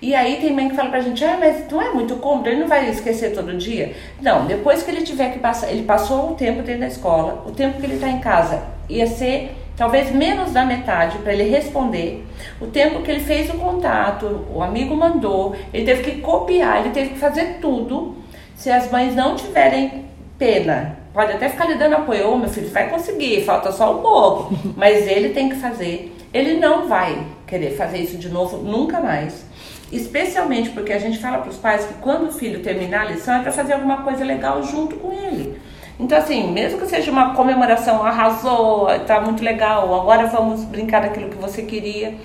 E aí tem mãe que fala pra gente, ah, mas não é muito cômodo, ele não vai esquecer todo dia. Não, depois que ele tiver que passar, ele passou o tempo dentro da escola, o tempo que ele está em casa ia ser talvez menos da metade para ele responder. O tempo que ele fez o contato, o amigo mandou, ele teve que copiar, ele teve que fazer tudo. Se as mães não tiverem pena, pode até ficar lhe dando apoio, oh, meu filho vai conseguir, falta só um pouco, mas ele tem que fazer. Ele não vai querer fazer isso de novo nunca mais. Especialmente porque a gente fala para os pais que quando o filho terminar a lição é para fazer alguma coisa legal junto com ele. Então, assim, mesmo que seja uma comemoração, arrasou, tá muito legal, agora vamos brincar daquilo que você queria.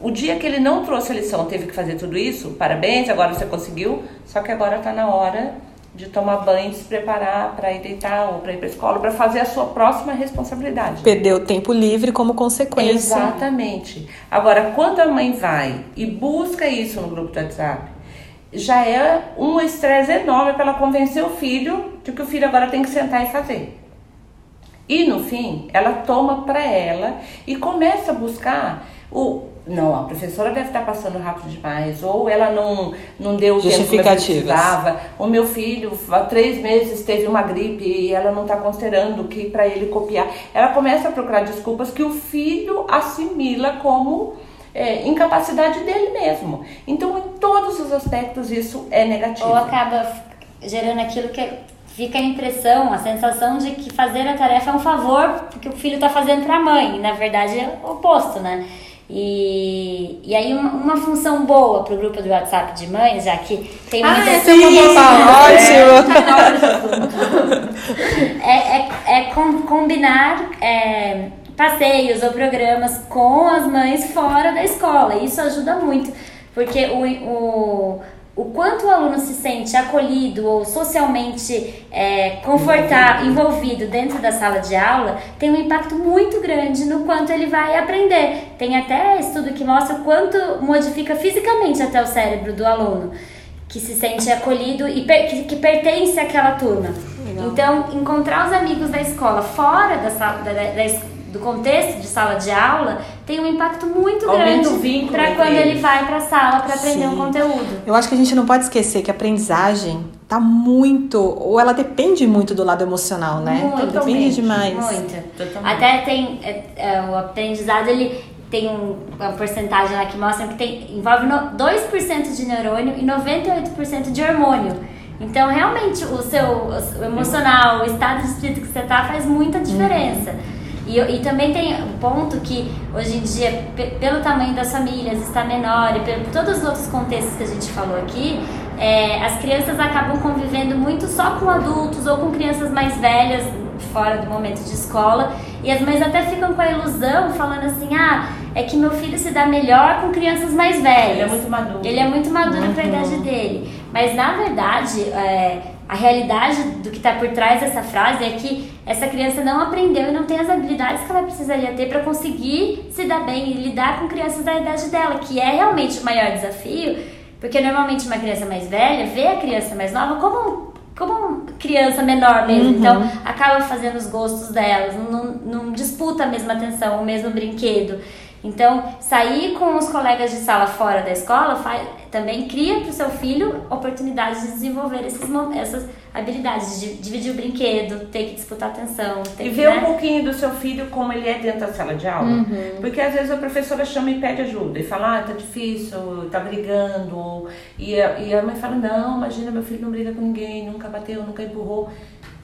O dia que ele não trouxe a lição, teve que fazer tudo isso, parabéns, agora você conseguiu, só que agora está na hora de tomar banho, de se preparar para ir deitar ou para ir para escola, para fazer a sua próxima responsabilidade. Perdeu tempo livre como consequência. Exatamente. Agora, quando a mãe vai e busca isso no grupo do WhatsApp, já é um estresse enorme para ela convencer o filho de que o filho agora tem que sentar e fazer. E no fim, ela toma para ela e começa a buscar o não, a professora deve estar passando rápido demais, ou ela não, não deu o tempo que precisava, o meu filho há três meses teve uma gripe e ela não está considerando que para ele copiar. Ela começa a procurar desculpas que o filho assimila como é, incapacidade dele mesmo. Então, em todos os aspectos, isso é negativo. Ou acaba gerando aquilo que fica a impressão, a sensação de que fazer a tarefa é um favor que o filho está fazendo para a mãe. E, na verdade, é o oposto, né? E, e aí uma, uma função boa para o grupo do WhatsApp de mães, já que tem ah, muitas... Ah, é, ótimo! é, é, é com, combinar é, passeios ou programas com as mães fora da escola. Isso ajuda muito, porque o, o o quanto o aluno se sente acolhido ou socialmente é, confortável, envolvido dentro da sala de aula, tem um impacto muito grande no quanto ele vai aprender. Tem até estudo que mostra o quanto modifica fisicamente até o cérebro do aluno, que se sente acolhido e per que, que, pertence àquela turma. Legal. Então, encontrar os amigos da escola fora da, sala, da, da, da do contexto de sala de aula tem um impacto muito Aumenta grande para quando ele vai para a sala para aprender Sim. um conteúdo. Eu acho que a gente não pode esquecer que a aprendizagem tá muito, ou ela depende muito do lado emocional, né? Muito, depende demais. Muito. Totalmente. Até tem é, é, o aprendizado ele tem um, uma porcentagem lá que mostra que tem, envolve no, 2% de neurônio e 98% de hormônio. Então, realmente, o seu o emocional, o estado de espírito que você tá faz muita diferença. E, e também tem um ponto que hoje em dia, pelo tamanho das famílias, está menor e por todos os outros contextos que a gente falou aqui, é, as crianças acabam convivendo muito só com adultos ou com crianças mais velhas fora do momento de escola. E as mães até ficam com a ilusão falando assim ah é que meu filho se dá melhor com crianças mais velhas ele é muito maduro. Ele é muito maduro uhum. para a idade dele. Mas na verdade é, a realidade do que está por trás dessa frase é que essa criança não aprendeu e não tem as habilidades que ela precisaria ter para conseguir se dar bem e lidar com crianças da idade dela, que é realmente o maior desafio, porque normalmente uma criança mais velha vê a criança mais nova como como criança menor mesmo, uhum. então acaba fazendo os gostos delas, não, não disputa a mesma atenção, o mesmo brinquedo. Então, sair com os colegas de sala fora da escola faz, também cria para o seu filho oportunidades de desenvolver esses, essas habilidades, de dividir o brinquedo, ter que disputar atenção. e que, ver né? um pouquinho do seu filho como ele é dentro da sala de aula. Uhum. Porque às vezes a professora chama e pede ajuda e fala, ah, tá difícil, tá brigando. E a, e a mãe fala, não, imagina, meu filho não briga com ninguém, nunca bateu, nunca empurrou.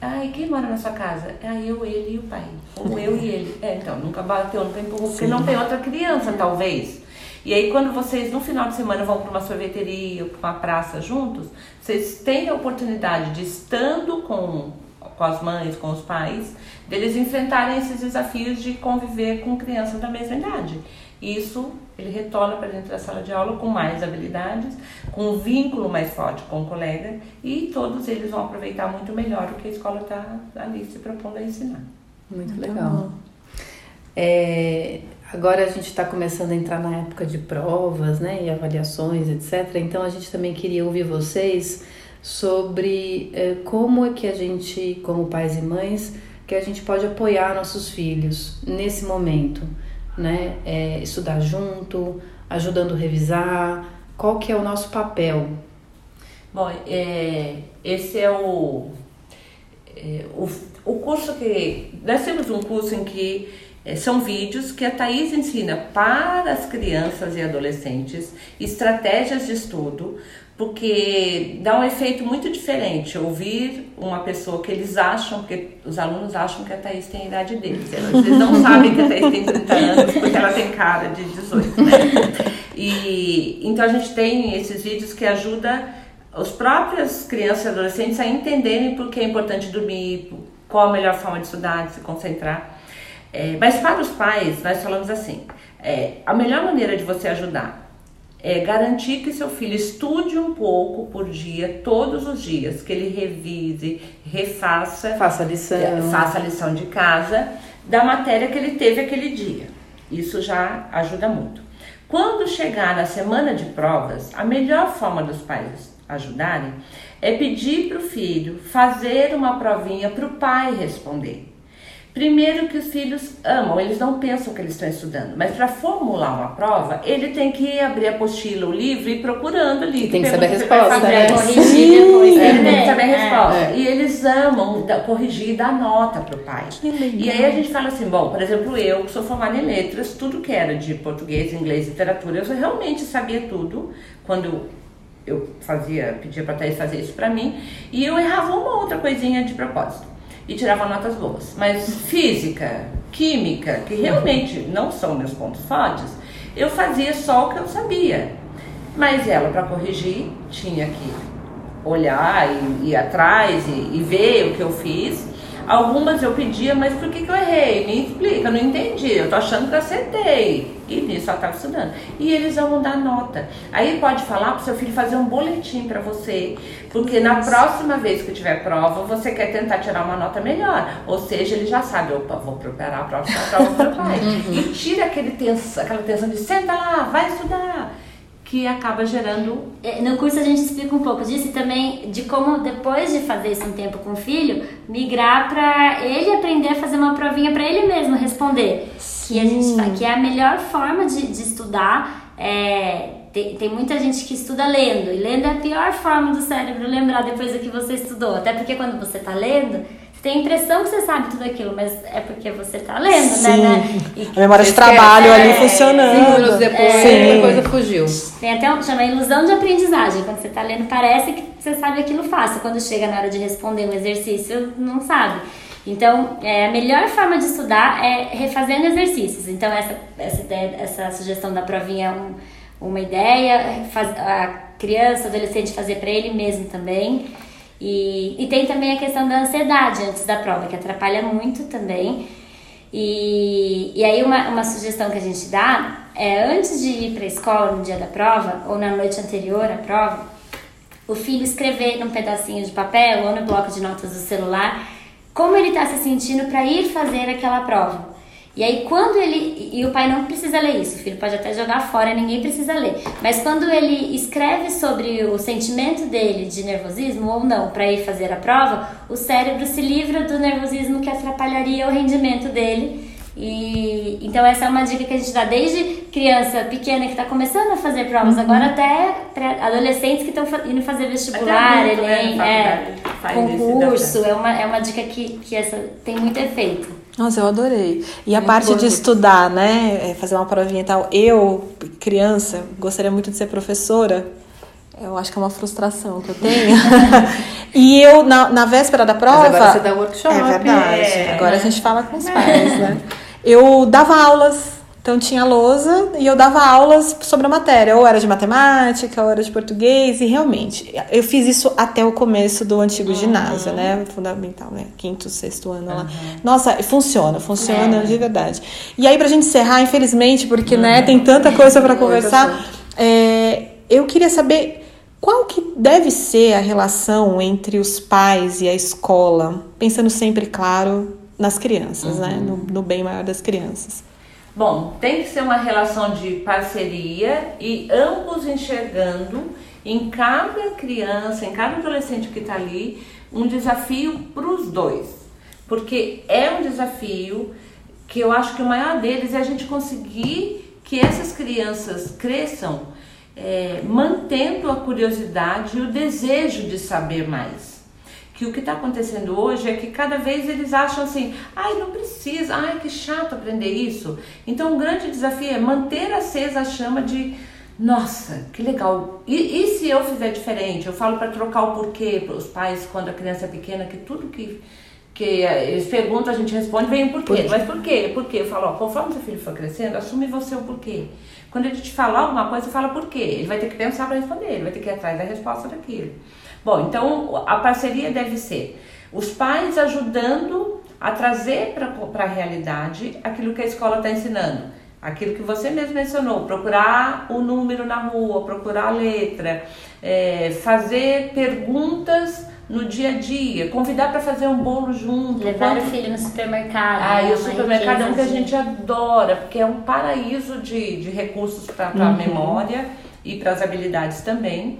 Ai, quem mora na sua casa? Ah, eu, ele e o pai. Ou eu e ele. É, então, nunca bateu, nunca empurrou, porque não tem outra criança, talvez. E aí, quando vocês no final de semana vão para uma sorveteria ou para uma praça juntos, vocês têm a oportunidade de, estando com, com as mães, com os pais, deles enfrentarem esses desafios de conviver com crianças da mesma idade. Isso ele retorna para dentro da sala de aula com mais habilidades, com um vínculo mais forte com o colega e todos eles vão aproveitar muito melhor o que a escola está ali se propondo a ensinar. Muito, muito legal. É, agora a gente está começando a entrar na época de provas, né, e avaliações, etc. Então a gente também queria ouvir vocês sobre é, como é que a gente, como pais e mães, que a gente pode apoiar nossos filhos nesse momento né? É, estudar junto, ajudando a revisar. Qual que é o nosso papel? Bom, é, esse é o, é, o, o curso que... Nós temos um curso em que são vídeos que a Thaís ensina para as crianças e adolescentes estratégias de estudo, porque dá um efeito muito diferente ouvir uma pessoa que eles acham, que os alunos acham que a Thaís tem a idade deles. Eles não sabem que a Thaís tem 30 anos porque ela tem cara de 18, né? E, então a gente tem esses vídeos que ajudam as próprias crianças e adolescentes a entenderem por que é importante dormir, qual a melhor forma de estudar, de se concentrar. É, mas para os pais, nós falamos assim, é, a melhor maneira de você ajudar é garantir que seu filho estude um pouco por dia, todos os dias, que ele revise, refaça, faça a lição, é, faça a lição de casa da matéria que ele teve aquele dia. Isso já ajuda muito. Quando chegar na semana de provas, a melhor forma dos pais ajudarem é pedir para o filho fazer uma provinha para o pai responder. Primeiro que os filhos amam, eles não pensam que eles estão estudando, mas para formular uma prova, ele tem que abrir a apostila, o livro e ir procurando ali. Tem que saber a resposta, né? Corrigir depois. Ele tem que saber a resposta. É. E eles amam corrigir e dar nota pro pai. Que legal. E aí a gente fala assim, bom, por exemplo, eu que sou formada em letras, tudo que era de português, inglês, literatura, eu realmente sabia tudo quando eu fazia, pedia pra Thaís fazer isso pra mim, e eu errava uma outra coisinha de propósito e tirava notas boas. Mas física, química, que realmente não são meus pontos fortes, eu fazia só o que eu sabia. Mas ela, para corrigir, tinha que olhar e ir atrás e, e, ver o que eu fiz. Algumas eu pedia, mas por que, que eu errei? Me explica, eu não entendi. Eu tô achando que eu acertei. E nisso ela estava estudando. E eles vão dar nota. Aí pode falar para o seu filho fazer um boletim para você. Porque na próxima vez que tiver prova, você quer tentar tirar uma nota melhor. Ou seja, ele já sabe, opa, vou preparar a próxima prova para o pai. E tira aquele tens, aquela tensão de senta lá, vai estudar que acaba gerando. No curso a gente explica um pouco disso e também de como depois de fazer isso um tempo com o filho, migrar para ele aprender a fazer uma provinha para ele mesmo responder. Que a gente que é a melhor forma de, de estudar. É, tem, tem muita gente que estuda lendo, e lendo é a pior forma do cérebro lembrar depois do que você estudou. Até porque quando você está lendo, tem a impressão que você sabe tudo aquilo, mas é porque você tá lendo, Sim. né? E a memória de trabalho ali funcionando. Cinco minutos depois, Sim. a coisa fugiu. Tem até um, chama ilusão de aprendizagem. Quando você tá lendo, parece que você sabe aquilo fácil. Quando chega na hora de responder um exercício, não sabe. Então, é, a melhor forma de estudar é refazendo exercícios. Então, essa, essa, ideia, essa sugestão da provinha é um, uma ideia, faz, a criança, adolescente fazer para ele mesmo também. E, e tem também a questão da ansiedade antes da prova, que atrapalha muito também. E, e aí, uma, uma sugestão que a gente dá é antes de ir para a escola no dia da prova, ou na noite anterior à prova, o filho escrever num pedacinho de papel ou no bloco de notas do celular como ele está se sentindo para ir fazer aquela prova. E aí quando ele e o pai não precisa ler isso, o filho pode até jogar fora, ninguém precisa ler. Mas quando ele escreve sobre o sentimento dele de nervosismo ou não para ir fazer a prova, o cérebro se livra do nervosismo que atrapalharia o rendimento dele. E então essa é uma dica que a gente dá desde criança pequena que está começando a fazer provas, agora até adolescentes que estão indo fazer vestibular, né, Enem, na é, concurso, é uma, é uma dica que, que essa tem muito efeito. Nossa, eu adorei. E a Muito parte de estudar, né? é, Fazer uma provinha e tal. Eu, criança, gostaria muito de ser professora. Eu acho que é uma frustração que eu tenho. e eu, na, na véspera da prova. agora você dá workshop. É verdade. É. Agora a gente fala com os pais, né? Eu dava aulas. Então tinha lousa e eu dava aulas sobre a matéria, ou era de matemática, ou era de português, e realmente, eu fiz isso até o começo do antigo ginásio, né? Fundamental, né? Quinto, sexto ano lá. Nossa, funciona, funciona de verdade. E aí, pra gente encerrar, infelizmente, porque né, tem tanta coisa pra conversar, é, eu queria saber qual que deve ser a relação entre os pais e a escola, pensando sempre, claro, nas crianças, né? No, no bem maior das crianças. Bom, tem que ser uma relação de parceria e ambos enxergando em cada criança, em cada adolescente que está ali, um desafio para os dois. Porque é um desafio que eu acho que o maior deles é a gente conseguir que essas crianças cresçam é, mantendo a curiosidade e o desejo de saber mais. Que o que está acontecendo hoje é que cada vez eles acham assim, ai, não precisa, ai, que chato aprender isso. Então, o grande desafio é manter acesa a chama de, nossa, que legal. E, e se eu fizer diferente? Eu falo para trocar o porquê para os pais quando a criança é pequena, que tudo que que eles perguntam, a gente responde, vem o porquê. Por Mas por quê? Por quê? Eu falo, ó, conforme seu filho for crescendo, assume você o porquê. Quando ele te falar alguma coisa, fala por quê. Ele vai ter que pensar para responder, ele vai ter que ir atrás da resposta daquilo. Bom, então a parceria deve ser os pais ajudando a trazer para a realidade aquilo que a escola está ensinando. Aquilo que você mesmo mencionou, procurar o número na rua, procurar a letra, é, fazer perguntas no dia a dia, convidar para fazer um bolo junto. Levar Quanto... o filho no supermercado. Ah, né? e o supermercado é um que a gente adora, porque é um paraíso de, de recursos para uhum. a memória e para as habilidades também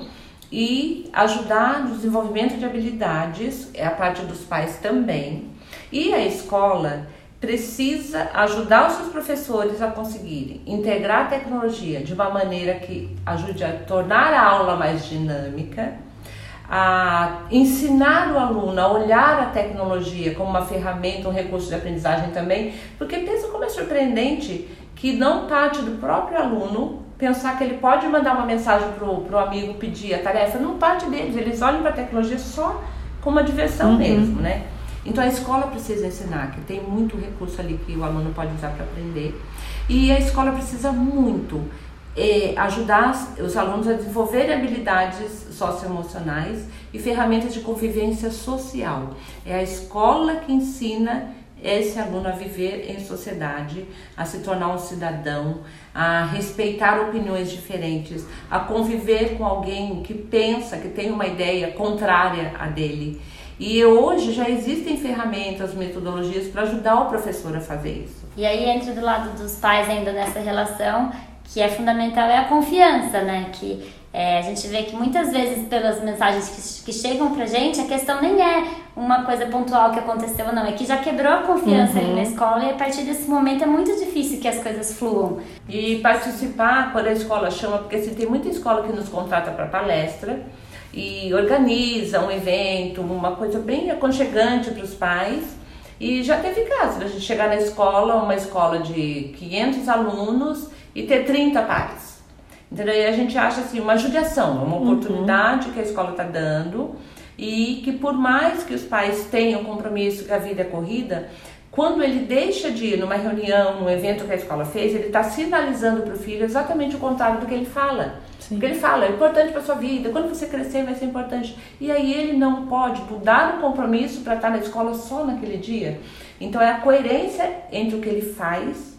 e ajudar no desenvolvimento de habilidades, é a parte dos pais também. E a escola precisa ajudar os seus professores a conseguirem integrar a tecnologia de uma maneira que ajude a tornar a aula mais dinâmica, a ensinar o aluno a olhar a tecnologia como uma ferramenta, um recurso de aprendizagem também, porque pensa como é surpreendente que não parte do próprio aluno pensar que ele pode mandar uma mensagem para o amigo pedir a tarefa, não parte deles, eles olham para a tecnologia só como uma diversão uhum. mesmo, né? Então a escola precisa ensinar, que tem muito recurso ali que o aluno pode usar para aprender. E a escola precisa muito é, ajudar os alunos a desenvolverem habilidades socioemocionais e ferramentas de convivência social. É a escola que ensina esse aluno a viver em sociedade, a se tornar um cidadão, a respeitar opiniões diferentes, a conviver com alguém que pensa, que tem uma ideia contrária à dele. E hoje já existem ferramentas, metodologias para ajudar o professor a fazer isso. E aí entra do lado dos pais ainda nessa relação, que é fundamental é a confiança, né? Que é, a gente vê que muitas vezes, pelas mensagens que, que chegam pra gente, a questão nem é uma coisa pontual que aconteceu ou não, é que já quebrou a confiança uhum. ali na escola e a partir desse momento é muito difícil que as coisas fluam. E participar quando a escola chama, porque assim, tem muita escola que nos contrata para palestra e organiza um evento, uma coisa bem aconchegante para os pais. E já teve casos a gente chegar na escola, uma escola de 500 alunos e ter 30 pais. Entendeu? E a gente acha assim, uma judiação, uma uhum. oportunidade uhum. que a escola está dando e que por mais que os pais tenham compromisso que a vida é corrida, quando ele deixa de ir numa reunião, num evento que a escola fez, ele está sinalizando para o filho exatamente o contrário do que ele fala. Sim. Porque ele fala, é importante para sua vida, quando você crescer vai ser importante. E aí ele não pode mudar o compromisso para estar tá na escola só naquele dia. Então é a coerência entre o que ele faz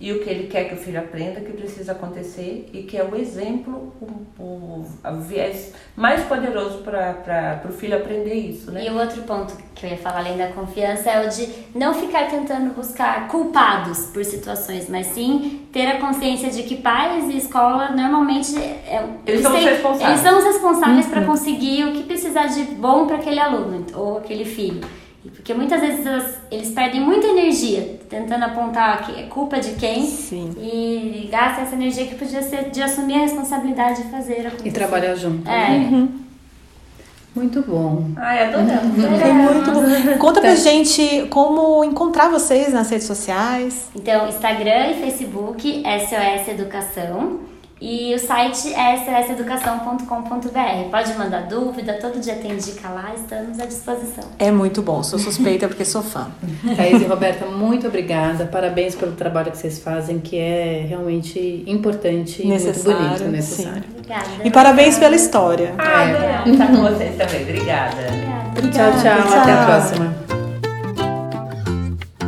e o que ele quer que o filho aprenda que precisa acontecer e que é o exemplo, o, o, o viés mais poderoso para o filho aprender isso, né? E o outro ponto que eu ia falar além da confiança é o de não ficar tentando buscar culpados por situações, mas sim ter a consciência de que pais e escola normalmente é, eles, eles, são têm, responsáveis. eles são os responsáveis uhum. para conseguir o que precisar de bom para aquele aluno ou aquele filho. Porque muitas vezes eles perdem muita energia tentando apontar que é culpa de quem Sim. e gastam essa energia que podia ser de assumir a responsabilidade de fazer acontecer. E trabalhar junto. É. Uhum. Muito bom. Ai, adoramos. É muito bom. Conta pra gente como encontrar vocês nas redes sociais. Então, Instagram e Facebook, SOS Educação. E o site é sseducação.com.br. Pode mandar dúvida, todo dia tem dica lá, estamos à disposição. É muito bom, sou suspeita porque sou fã. Thaís e Roberta, muito obrigada. Parabéns pelo trabalho que vocês fazem, que é realmente importante necessário, e muito bonito, necessário. Sim. Obrigada. E parabéns pela história. Ah, é. Tá com vocês também. Obrigada. Obrigada. Tchau, tchau, tchau. Até a próxima.